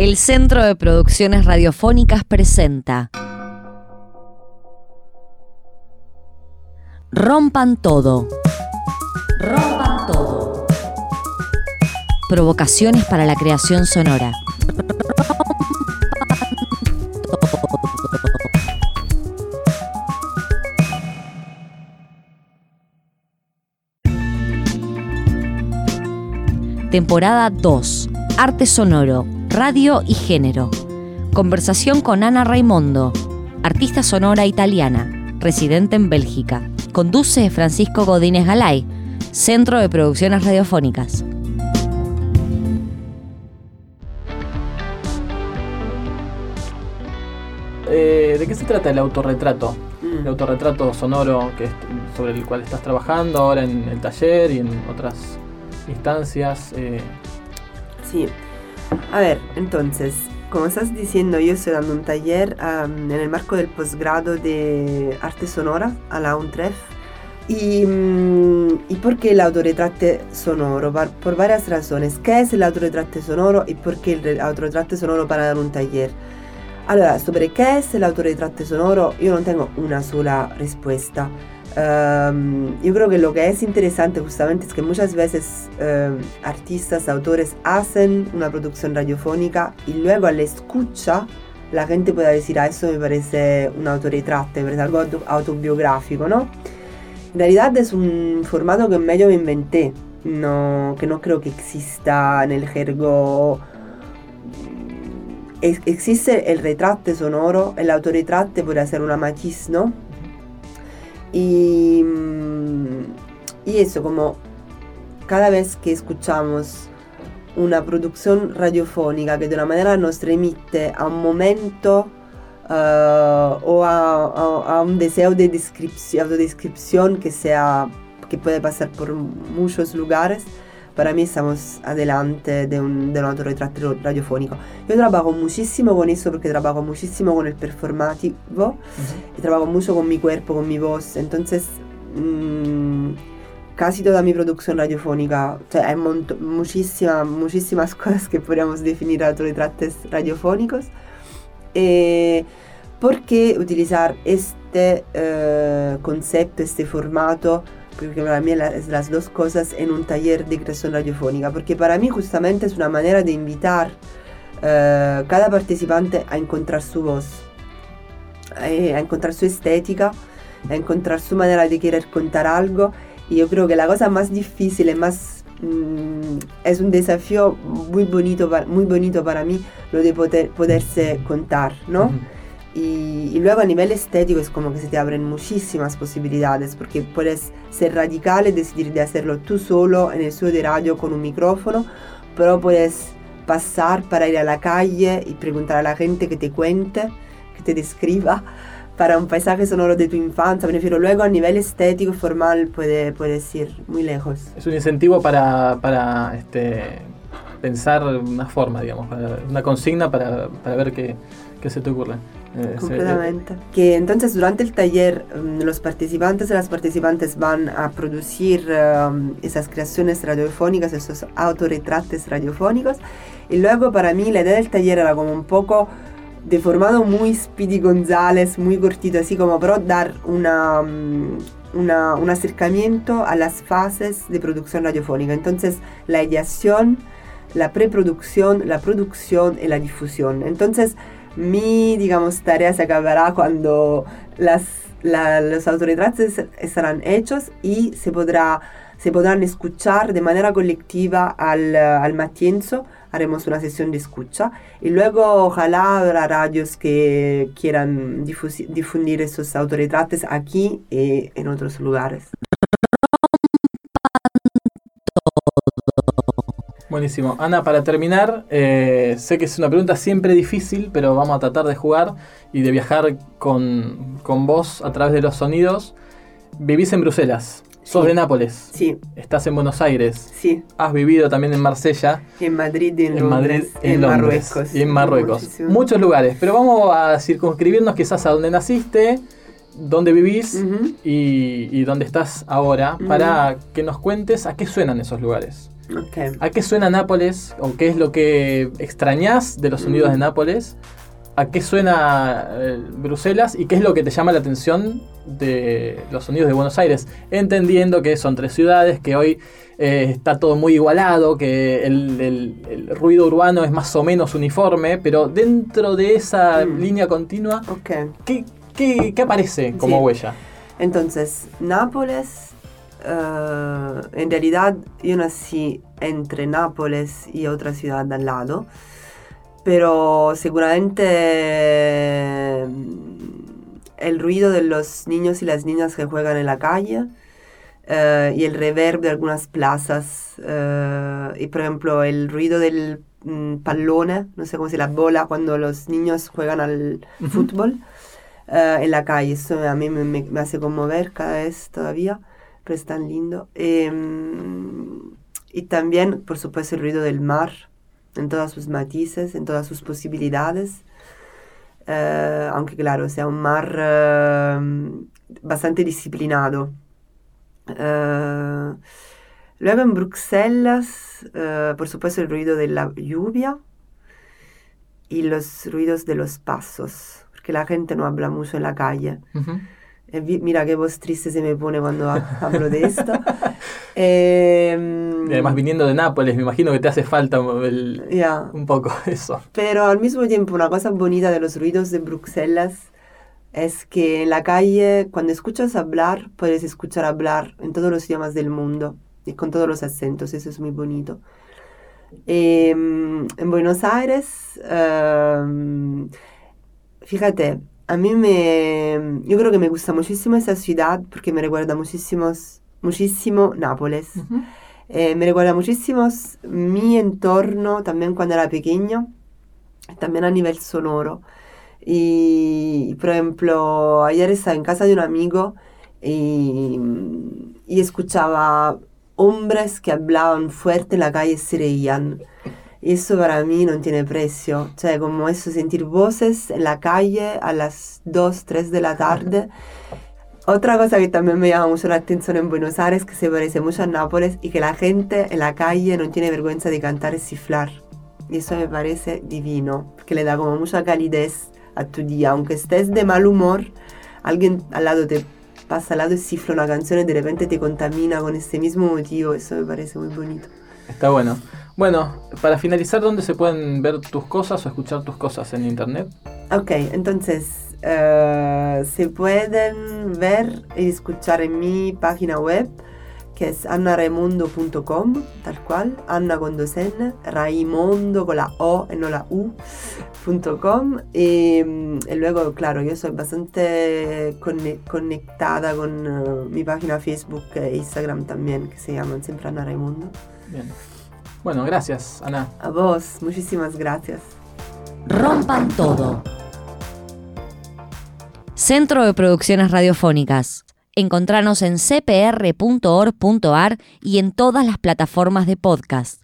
El Centro de Producciones Radiofónicas presenta Rompan todo. Rompan todo. Provocaciones para la creación sonora. Temporada 2. Arte sonoro, radio y género. Conversación con Ana Raimondo, artista sonora italiana, residente en Bélgica. Conduce Francisco Godínez Galay, Centro de Producciones Radiofónicas. Eh, ¿De qué se trata el autorretrato? El autorretrato sonoro que es- sobre el cual estás trabajando ahora en el taller y en otras instancias. eh, Sí. A ver, entonces, como estás diciendo, yo estoy dando un taller am, en el marco del posgrado de arte sonora a la UNTREF. ¿Y, mm, ¿y por qué el autorretrato sonoro? Por varias razones. ¿Qué es el autorretrato sonoro y por qué el re- autorretrato sonoro para dar un taller? Allora, sobre qué es el autorretrato sonoro, yo no tengo una sola respuesta. Ehm, yo creo que lo que es interesante justamente es que muchas veces ehm, artistas, autores hacen una producción radiofónica y luego al escucha la gente puede decir, ah, eso me parece un autorretrato, me parece algo auto- autobiográfico, ¿no? En realidad es un formato que medio me inventé, no, que no creo que exista en el jergo existe el retrato sonoro, el autorretrato puede ser una matiz, ¿no? Y, mm, y eso, como cada vez que escuchamos una producción radiofónica que de una manera nos remite a un momento eh, o a, un deseo de descripción, autodescripción que, sea, que puede pasar por muchos lugares, para mí estamos adelante de un, de un autorretrato radiofónico. Yo trabajo muchísimo con eso porque trabajo muchísimo con el performativo y trabajo mucho con mi cuerpo, con mi voz. Entonces, mm, casi toda mi producción radiofónica, o sea, hay muchísima- muchísimas cosas que podríamos definir autorretratos radiofónicos. Eh, ¿Por qué utilizar este eh, concepto, este formato? Porque para mí es las dos cosas en un taller de creación radiofónica. Porque para mí justamente es una manera de invitar eh, cada participante a encontrar su voz, eh, a encontrar su estética, a encontrar su manera de querer contar algo. Y yo creo que la cosa más difícil más mm, es un desafío muy bonito, muy bonito para mí lo de poder, poderse contar, ¿no? ujú. Y, y luego a nivel estético es como que se te abren muchísimas posibilidades porque puedes ser radical y decidir de hacerlo tú solo en el estudio de radio con un micrófono, pero puedes pasar para ir a la calle y preguntar a la gente que te cuente, que te describa para un paisaje sonoro de tu infancia. Me refiero luego a nivel estético formal puede, puedes ir muy lejos. Es un incentivo para, para este, pensar una forma, digamos, una consigna para, para ver qué, qué se te ocurre. Eh, Completamente. Que entonces durante el taller mm, los participantes y las participantes van a producir um, esas creaciones radiofónicas, esos autorretratos radiofónicos. Y luego para mí la idea del taller era como un poco de formato muy Speedy González, muy cortito, así como pero dar una, mm, una- un acercamiento a las fases de producción radiofónica. Entonces la ideación, la preproducción, la producción y la difusión. Entonces mi, digamos, tarea se acabará cuando las, la- los autorretratos estarán hechos y se, podrá, se podrán escuchar de manera colectiva al, eh, al matienzo. Haremos una sesión de escucha y luego ojalá habrá radios que quieran difundir esos autorretratos aquí y en otros lugares. Buenísimo. Ana, para terminar, eh, sé que es una pregunta siempre difícil, pero vamos a tratar de jugar y de viajar con, con vos a través de los sonidos. Vivís en Bruselas, sos Sí. de Nápoles, Sí, estás en Buenos Aires, sí, has vivido también en Marsella, en Madrid y en, en Madrid, Londres, en, Londres Marruecos. y en Marruecos. Muchísimo. Muchos lugares, pero vamos a circunscribirnos quizás a dónde naciste, dónde vivís y, y dónde estás ahora, para que nos cuentes a qué suenan esos lugares. ¿A qué suena Nápoles? ¿O qué es lo que extrañas de los sonidos de Nápoles? ¿A qué suena eh, Bruselas? ¿Y qué es lo que te llama la atención de los sonidos de Buenos Aires? Entendiendo que son tres ciudades, que hoy eh, está todo muy igualado, que el, el- el ruido urbano es más o menos uniforme, pero dentro de esa Mm. línea continua. ¿qué, qué- qué aparece como Sí. huella? Entonces, Nápoles, eh, en realidad yo nací entre Nápoles y otra ciudad al lado, pero seguramente mm, el ruido de los niños y las niñas que juegan en la calle eh, y el reverb de algunas plazas eh, y por ejemplo el ruido del mm, pallone, no sé cómo se la bola cuando los niños juegan al fútbol en la calle. Eso a mí me, me- me hace conmover cada vez todavía, pero es tan lindo. Em, y también, por supuesto, el ruido del mar, en todas sus matices, en todas sus posibilidades. Eh, aunque claro, sea un mar eh, bastante disciplinado. Eh, luego en Bruselas, eh, por supuesto, el ruido de la lluvia y los ruidos de los pasos, porque la gente no habla mucho en la calle. Eh, vi- Mira qué voz triste se me pone cuando ha- hablo de esto. Y además, viniendo de Nápoles, me imagino que te hace falta el- ya. un poco eso. Pero al mismo tiempo, una cosa bonita de los ruidos de Bruselas es que en la calle, cuando escuchas hablar, puedes escuchar hablar en todos los idiomas del mundo y con todos los acentos, eso es muy bonito. Em, en Buenos Aires, em, fíjate, a mí me, yo creo que me gusta muchísimo esa ciudad porque me recuerda muchísimos, muchísimo Nápoles. Eh, me recuerda muchísimo mi entorno también cuando era pequeño, también a nivel sonoro. Y, por ejemplo, ayer estaba en casa de un amigo y, y escuchaba hombres que hablaban fuerte en la calle y se reían. Eso para mí no tiene precio. O sea, como eso, sentir voces en la calle a las 2, 3 de la tarde. Otra cosa que también me llama mucho la atención en Buenos Aires, que se parece mucho a Nápoles, y que la gente en la calle no tiene vergüenza de cantar y ciflar. Y eso me parece divino, que le da como mucha calidez a tu día. Aunque estés de mal humor, alguien al lado te pasa al lado y cifra una canción y de repente te contamina con ese mismo motivo. Eso me parece muy bonito. Está bueno. Bueno, para finalizar, ¿dónde se pueden ver tus cosas o escuchar tus cosas en internet? Ok, entonces eh, se pueden ver y escuchar en mi página web que es annaremondo.com, tal cual, Anna con dos N, Raimondo con la O y no la U, punto com. Y, mm, y luego, claro, yo soy bastante conectada con eh, mi página Facebook e Instagram también, que se llaman siempre Anna Raimundo. Bien. Bueno, gracias, Ana. A vos, muchísimas gracias. Rompan todo. Centro de Producciones Radiofónicas. Encontranos en cpr.org.ar y en todas las plataformas de podcast.